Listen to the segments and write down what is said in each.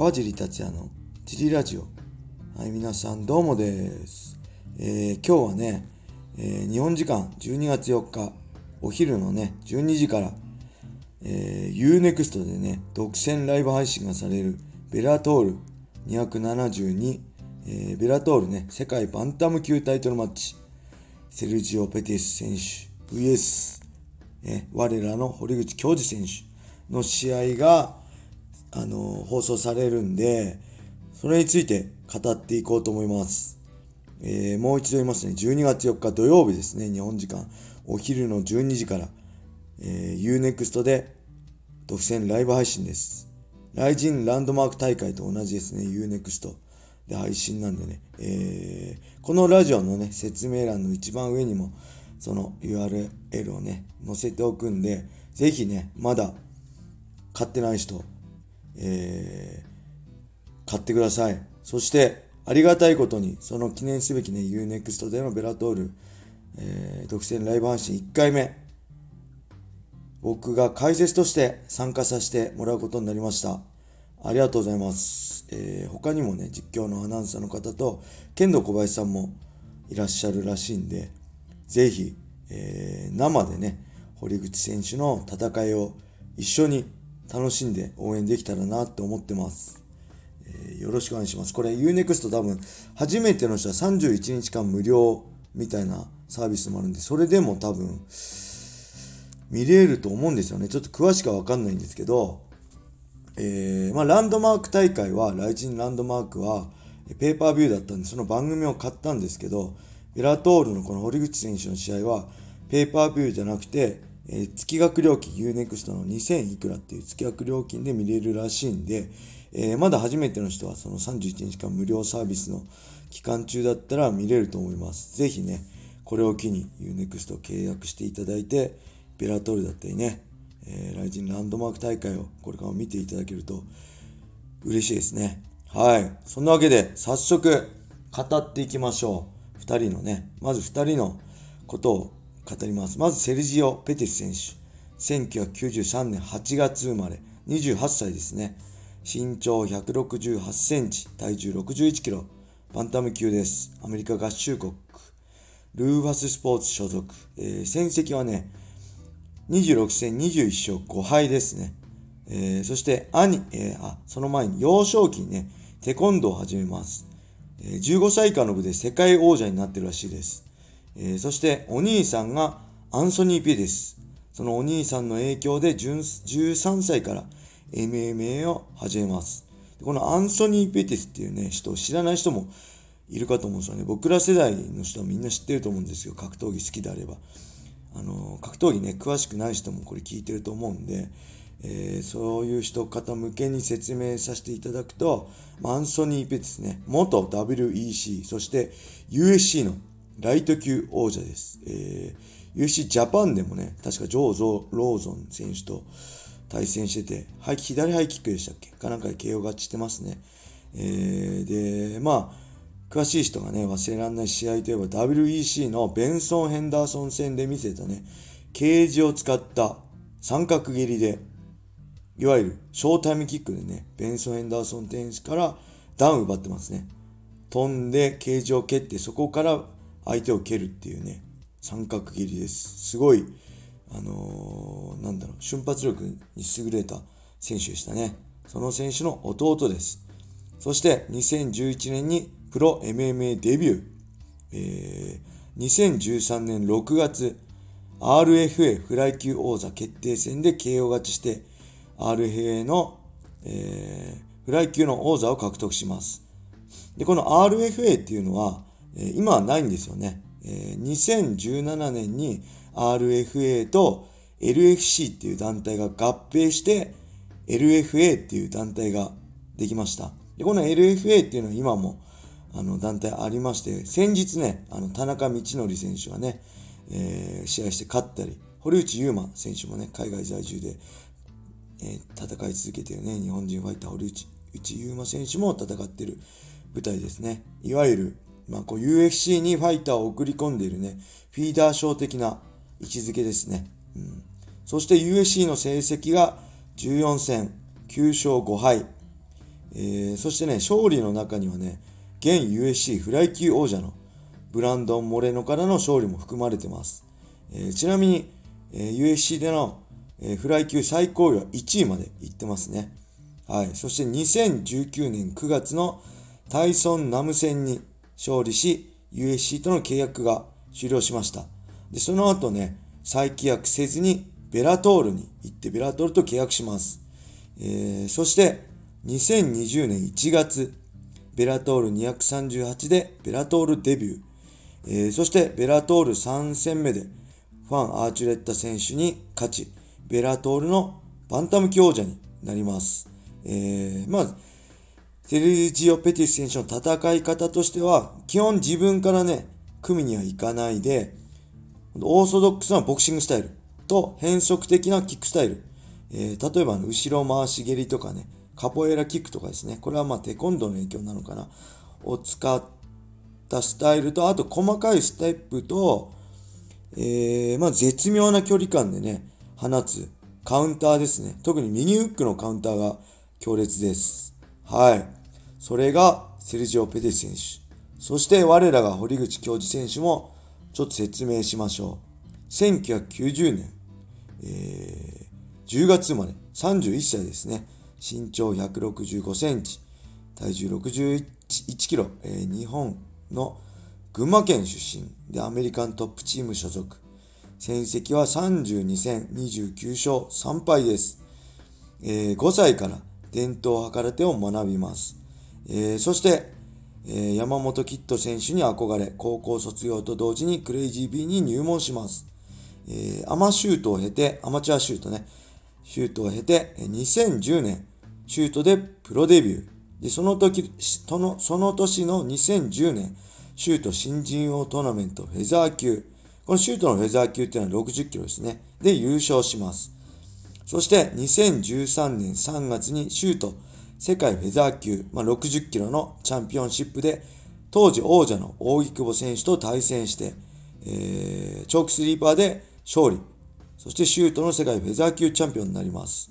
川尻達也のジリラジオ。はい、皆さんどうもです。えー、今日はね、えー、日本時間12月4日、お昼のね、12時から、えー、UNEXT でね、独占ライブ配信がされるベラトール272、えー、ベラトールね、世界バンタム級タイトルマッチ、セルジオ・ペティス選手 VS、えー、我らの堀口恭司選手の試合が、あの、放送されるんで、それについて語っていこうと思います。えー、もう一度言いますね。12月4日土曜日ですね。日本時間。お昼の12時から、えー、Unext で独占ライブ配信です。ライジンランドマーク大会と同じですね。Unext で配信なんでね。えー、このラジオのね、説明欄の一番上にも、その URL をね、載せておくんで、ぜひね、まだ買ってない人、えー、買ってください。そして、ありがたいことに、その記念すべきね、UNEXT でのベラトール、えー、独占ライブ配信1回目、僕が解説として参加させてもらうことになりました。ありがとうございます。えー、他にもね、実況のアナウンサーの方と、剣道小林さんもいらっしゃるらしいんで、ぜひ、えー、生でね、堀口選手の戦いを一緒に楽しんで応援できたらなって思ってます。えー、よろしくお願いします。これ Unext 多分初めての人は31日間無料みたいなサービスもあるんで、それでも多分見れると思うんですよね。ちょっと詳しくはわかんないんですけど、えー、まあ、ランドマーク大会は、ライジンランドマークは、ペーパービューだったんで、その番組を買ったんですけど、ベラトールのこの堀口選手の試合は、ペーパービューじゃなくて、えー、月額料金 UNEXT の2000いくらっていう月額料金で見れるらしいんで、えー、まだ初めての人はその31日間無料サービスの期間中だったら見れると思います。ぜひね、これを機に UNEXT を契約していただいて、ベラトールだったりね、えー、ライジンランドマーク大会をこれから見ていただけると嬉しいですね。はい。そんなわけで、早速語っていきましょう。二人のね、まず二人のことを語ります。まずセルジオ・ペティス選手。1993年8月生まれ。28歳ですね。身長168センチ、体重61キロ。バンタム級です。アメリカ合衆国。ルーファススポーツ所属。えー、戦績はね、26戦21勝5敗ですね。えー、そして兄、えー、あ、その前に幼少期にね、テコンドーを始めます。えー、15歳以下の部で世界王者になってるらしいです。えー、そしてお兄さんがアンソニー・ピです。そのお兄さんの影響で13歳から MMA を始めます。このアンソニー・ペティスっていうね、人を知らない人もいるかと思うんですよね。僕ら世代の人はみんな知ってると思うんですよ。格闘技好きであれば。あの、格闘技ね、詳しくない人もこれ聞いてると思うんで、えー、そういう人方向けに説明させていただくと、アンソニー・ペティスね、元 WEC、そして USC のライト級王者です。えー、UFC ジャパンでもね、確かジョー・ゾーローゾン選手と対戦してて、はい、左ハイキックでしたっけ？かなんかで KO 勝ちしてますね。えー、で、まあ、詳しい人がね、忘れられない試合といえば WEC のベンソン・ヘンダーソン戦で見せたね、ケージを使った三角切りで、いわゆるショータイムキックでね、ベンソン・ヘンダーソン選手からダウン奪ってますね。飛んでケージを蹴ってそこから相手を蹴るっていうね、三角切りです。すごい、あのー、なんだろう、瞬発力に優れた選手でしたね。その選手の弟です。そして2011年にプロ MMA デビュー。えー、2013年6月、RFA フライ級王座決定戦で KO 勝ちして、RFA の、えー、フライ級の王座を獲得します。で、この RFA っていうのは、え今はないんですよね。え2017年に RFA と LFC っていう団体が合併して LFA っていう団体ができました。で、この LFA っていうのは今もあの団体ありまして、先日ね、あの田中道則選手がね、えー、試合して勝ったり、堀内優馬選手もね、海外在住で、えー、戦い続けてるね、日本人ファイター堀内優馬選手も戦ってる舞台ですね。いわゆるまあ、こう UFC にファイターを送り込んでいるね、フィーダー賞的な位置づけですね。うん、そして UFC の成績が14戦9勝5敗。えー、そしてね、勝利の中にはね、現 USC フライ級王者のブランドン・モレノからの勝利も含まれてます。えー、ちなみに、えー、USC での、え、フライ級最高位は1位まで行ってますね。はい。そして2019年9月のタイソン・ナム戦に勝利し、USC との契約が終了しました。で、その後ね、再契約せずにベラトールに行ってベラトールと契約します。えー、そして2020年1月、ベラトール238でベラトールデビュー。えー、そしてベラトール3戦目でファン・アーチュレッタ選手に勝ち、ベラトールのバンタム強者になります。えー、まず、セルジオ・ペティス選手の戦い方としては、基本自分からね、組にはいかないで、オーソドックスなボクシングスタイルと変則的なキックスタイル。えー、例えば後ろ回し蹴りとかね、カポエラキックとかですね。これはまあテコンドーの影響なのかな。を使ったスタイルと、あと細かいステップと、えー、まあ絶妙な距離感でね、放つカウンターですね。特に右フックのカウンターが強烈です。はい。それがセルジオ・ペテス選手。そして我らが堀口教授選手もちょっと説明しましょう。1990年、えー、10月生まれ、31歳ですね。身長165センチ、体重61キロ、えー、日本の群馬県出身でアメリカントップチーム所属。戦績は32戦29勝3敗です。えー、5歳から伝統計らてを学びます。えー、そして、えー、山本キッド選手に憧れ、高校卒業と同時にクレイジー B に入門します。えー、アマシュートを経て、アマチュアシュートね、シュートを経て、2010年、シュートでプロデビュー。で、その時、そのその年の2010年、シュート新人王トーナメントフェザー級。このシュートのフェザー級っていうのは60キロですね。で、優勝します。そして2013年3月にシュート世界フェザー級、まあ、60キロのチャンピオンシップで当時王者の大木久保選手と対戦して、えー、チョークスリーパーで勝利。そしてシュートの世界フェザー級チャンピオンになります。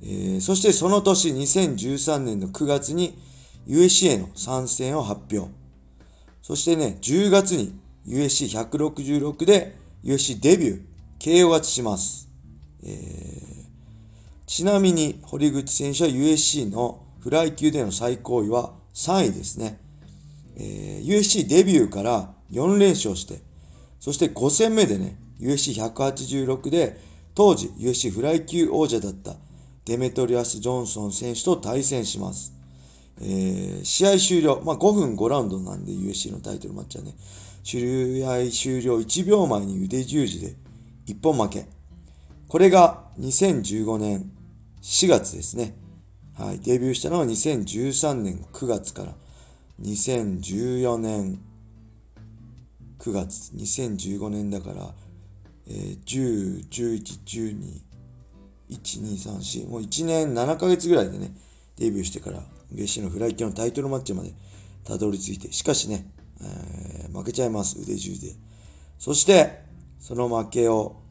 えー、そしてその年2013年の9月に USC への参戦を発表。そしてね、10月に USC166 で USC デビュー、KO 勝ちします。えー、ちなみに堀口選手は USC のフライ級での最高位は3位ですね。えー、USC デビューから4連勝して、そして5戦目でね、USC186 で当時 USC フライ級王者だったデメトリアス・ジョンソン選手と対戦します。えー、試合終了、まあ、5分5ラウンドなんで USC のタイトルマッチはね、試合終了1秒前に腕十字で一本負け。これが2015年4月ですね。はい。デビューしたのは2013年9月から2014年9月、2015年だから、えー、10、11、12、1、2、3、4、もう1年7ヶ月ぐらいでね、デビューしてから、ゲシのフライ級のタイトルマッチまでたどり着いて、しかしね、えー、負けちゃいます、腕十で。そして、その負けを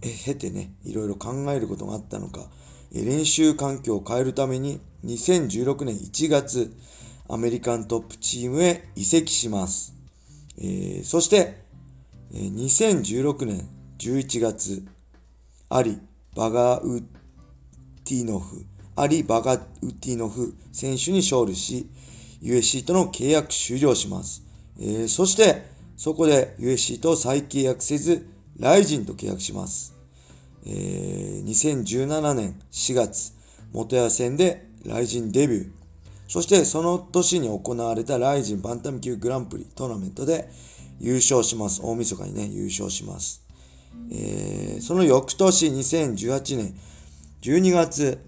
経てね、いろいろ考えることがあったのか、練習環境を変えるために2016年1月、アメリカントップチームへ移籍します。えー、そして、2016年11月、アリ・バガウティノフ、アリ・バガウティノフ選手に勝利し、USC との契約終了します。えー、そして、そこで USC と再契約せず、ライジンと契約します。えー、2017年4月、元谷戦でライジンデビュー。そしてその年に行われたライジンバンタム級グランプリトーナメントで優勝します。大晦日にね、優勝します。えー、その翌年2018年12月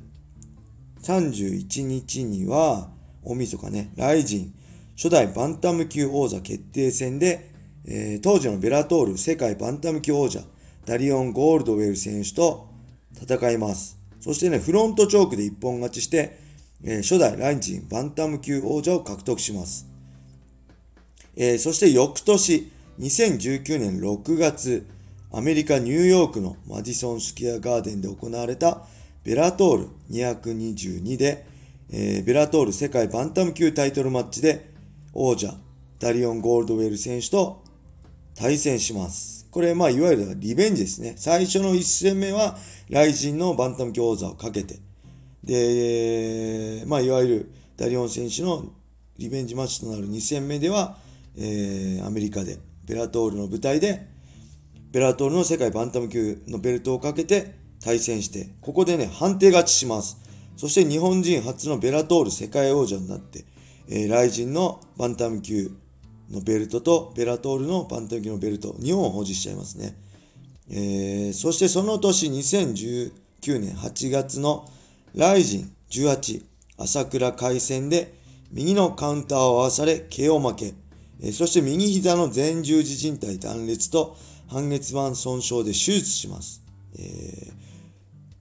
31日には、大晦日ね、ライジン初代バンタム級王座決定戦でえー、当時のベラトール世界バンタム級王者、ダリオン・ゴールドウェル選手と戦います。そしてね、フロントチョークで一本勝ちして、えー、初代ライジンバンタム級王者を獲得します。えー、そして翌年、2019年6月、アメリカ・ニューヨークのマディソン・スクエア・ガーデンで行われたベラトール222で、えー、ベラトール世界バンタム級タイトルマッチで王者ダリオン・ゴールドウェル選手と対戦します。これ、まあ、いわゆるリベンジですね。最初の1戦目は、ライジンのバンタム級王座をかけて、で、まあ、いわゆるダリオン選手のリベンジマッチとなる2戦目では、えー、アメリカで、ベラトールの舞台で、ベラトールの世界バンタム級のベルトをかけて対戦して、ここでね、判定勝ちします。そして日本人初のベラトール世界王者になって、えー、ライジンのバンタム級のベルトとベラトールのバンタム級のベルト、2本を保持しちゃいますね。えー、そしてその年2019年8月のライジン18朝倉海戦で右のカウンターを合わされ KO 負け、えー、そして右膝の前十字靭帯断裂と半月板損傷で手術します。え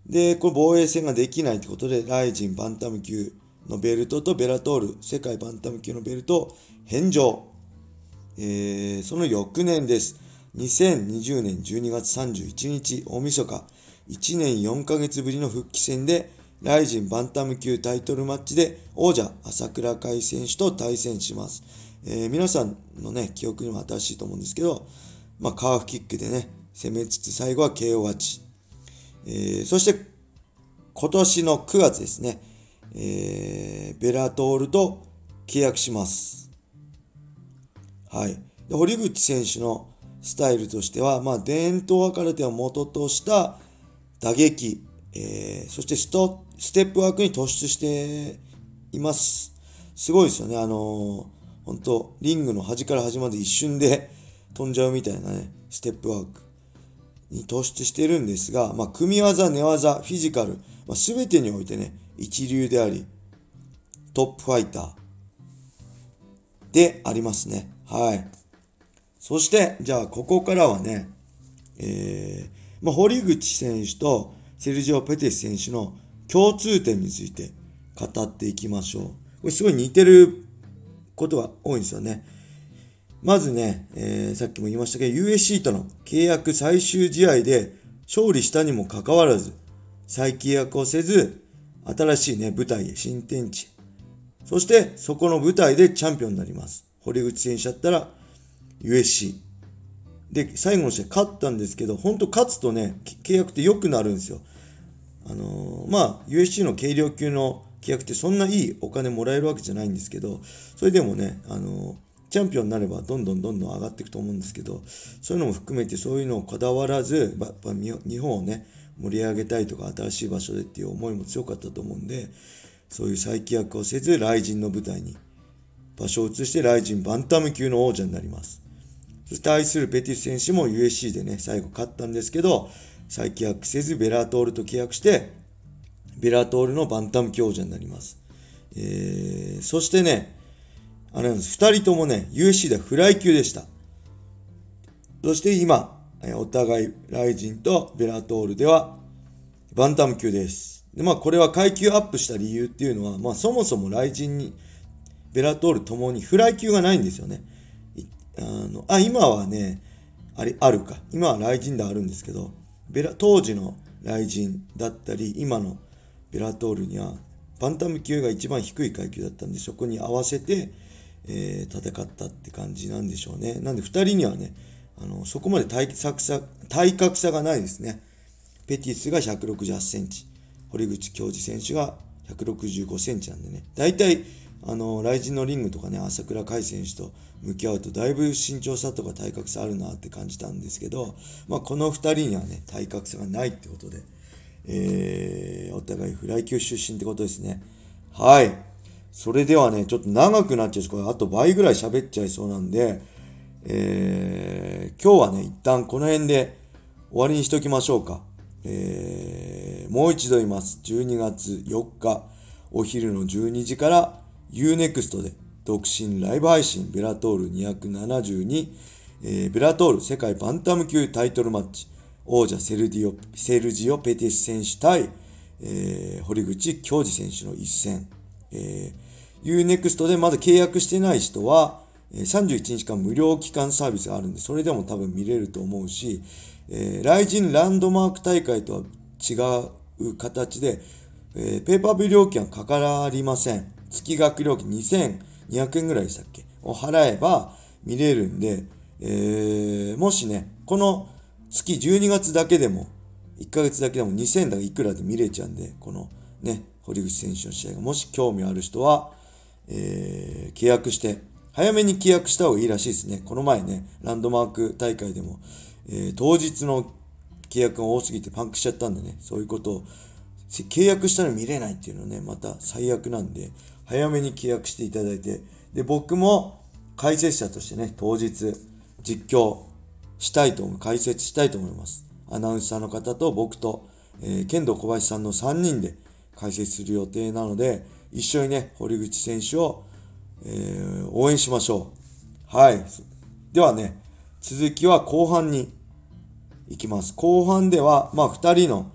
ー、で、これ防衛戦ができないってことで、ライジンバンタム級のベルトとベラトール世界バンタム級のベルトを返上。えー、その翌年です。2020年12月31日大晦日、1年4ヶ月ぶりの復帰戦で、ライジンバンタム級タイトルマッチで王者朝倉海選手と対戦します。えー、皆さんのね、記憶にも新しいと思うんですけど、まあ、カーフキックでね、攻めつつ最後は KO 勝ち。えー、そして今年の9月ですね、えー、ベラトールと契約します。はい。で堀口選手のスタイルとしては、まあ、伝統は空手を元とした打撃、えー、そしてストステップワークに突出しています。すごいですよね。あのー、本当リングの端から端まで一瞬で 飛んじゃうみたいなね、ステップワークに突出してるんですが、まあ、組み技、寝技、フィジカル、まあ、全てにおいてね、一流であり、トップファイターでありますね。はい。そして、じゃあ、ここからはね、えー、まあ、堀口選手とセルジオ・ペテス選手の共通点について語っていきましょう。これすごい似てることが多いんですよね。まずね、えー、さっきも言いましたけど、USC との契約最終試合で勝利したにもかかわらず、再契約をせず、新しいね、舞台へ新天地。そして、そこの舞台でチャンピオンになります。堀口選手だったら、USC。で、最後の試合勝ったんですけど、本当勝つとね、契約って良くなるんですよ。あのー、まあ、USC の軽量級の契約ってそんないいお金もらえるわけじゃないんですけど、それでもね、あのー、チャンピオンになればどんどんどんどん上がっていくと思うんですけど、そういうのも含めてそういうのをこだわらず、やっぱ日本をね、盛り上げたいとか新しい場所でっていう思いも強かったと思うんで、そういう再起役をせず、ライジンの舞台に場所を移して、ライジンバンタム級の王者になります。そして愛するペティス選手も USC でね、最後勝ったんですけど、再契約せずベラトールと契約して、ベラトールのバンタム級王者になります。えー、そしてね、あれなんです。二人ともね、USC ではフライ級でした。そして今、お互い、ライジンとベラトールでは、バンタム級です。で、まあ、これは階級アップした理由っていうのは、まあ、そもそもライジンに、ベラトールともにフライ級がないんですよね。あの、あ、今はね、あれ、あるか。今はライジンであるんですけど、ベラ、当時のライジンだったり、今のベラトールには、バンタム級が一番低い階級だったんで、そこに合わせて、えー、戦ったって感じなんでしょうね。なんで2人にはね、あのそこまで体格差体格差がないですね。ペティスが168センチ、堀口教授選手が165センチなんでね、大体、あの、ライジンのリングとかね、朝倉海選手と向き合うと、だいぶ身長差とか体格差あるなって感じたんですけど、まあ、この2人にはね、体格差がないってことで、えー、お互いフライ級出身ってことですね。はい。それではね、ちょっと長くなっちゃうし、これあと倍ぐらい喋っちゃいそうなんで、えー、今日はね、一旦この辺で終わりにしときましょうか。えー、もう一度言います。12月4日、お昼の12時から Unext で独身ライブ配信ベラトール272、えー、ベラトール世界バンタム級タイトルマッチ、王者セルディオセルジオ・ペティス選手対、えー、堀口京二選手の一戦。えー、Unext でまだ契約してない人は、31日間無料期間サービスがあるんで、それでも多分見れると思うし、えー、ライジンランドマーク大会とは違う形で、えー、ペーパービュー料金はかからりません。月額料金2200円ぐらいでしたっけ？を払えば見れるんで、えー、もしね、この月12月だけでも、1ヶ月だけでも2000だかいくらで見れちゃうんで、このね、堀口選手の試合がもし興味ある人は、えー、契約して、早めに契約した方がいいらしいですね。この前ね、ランドマーク大会でも、えー、当日の契約が多すぎてパンクしちゃったんでね、そういうことを、契約したら見れないっていうのはね、また最悪なんで、早めに契約していただいて、で、僕も解説者としてね、当日実況したいと思う、解説したいと思います。アナウンサーの方と僕と、えー、剣道小林さんの3人で解説する予定なので、一緒にね、堀口選手を、えー、応援しましょう。はい。ではね、続きは後半に行きます。後半では、まあ、二人の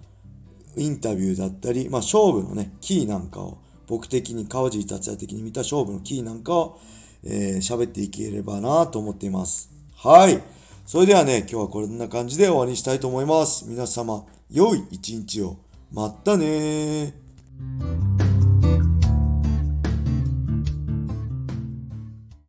インタビューだったり、まあ、勝負のね、キーなんかを、僕的に川尻達也的に見た勝負のキーなんかを、えー、喋っていければなと思っています。はい。それではね、今日はこんな感じで終わりにしたいと思います。皆様、良い一日を。まったねー。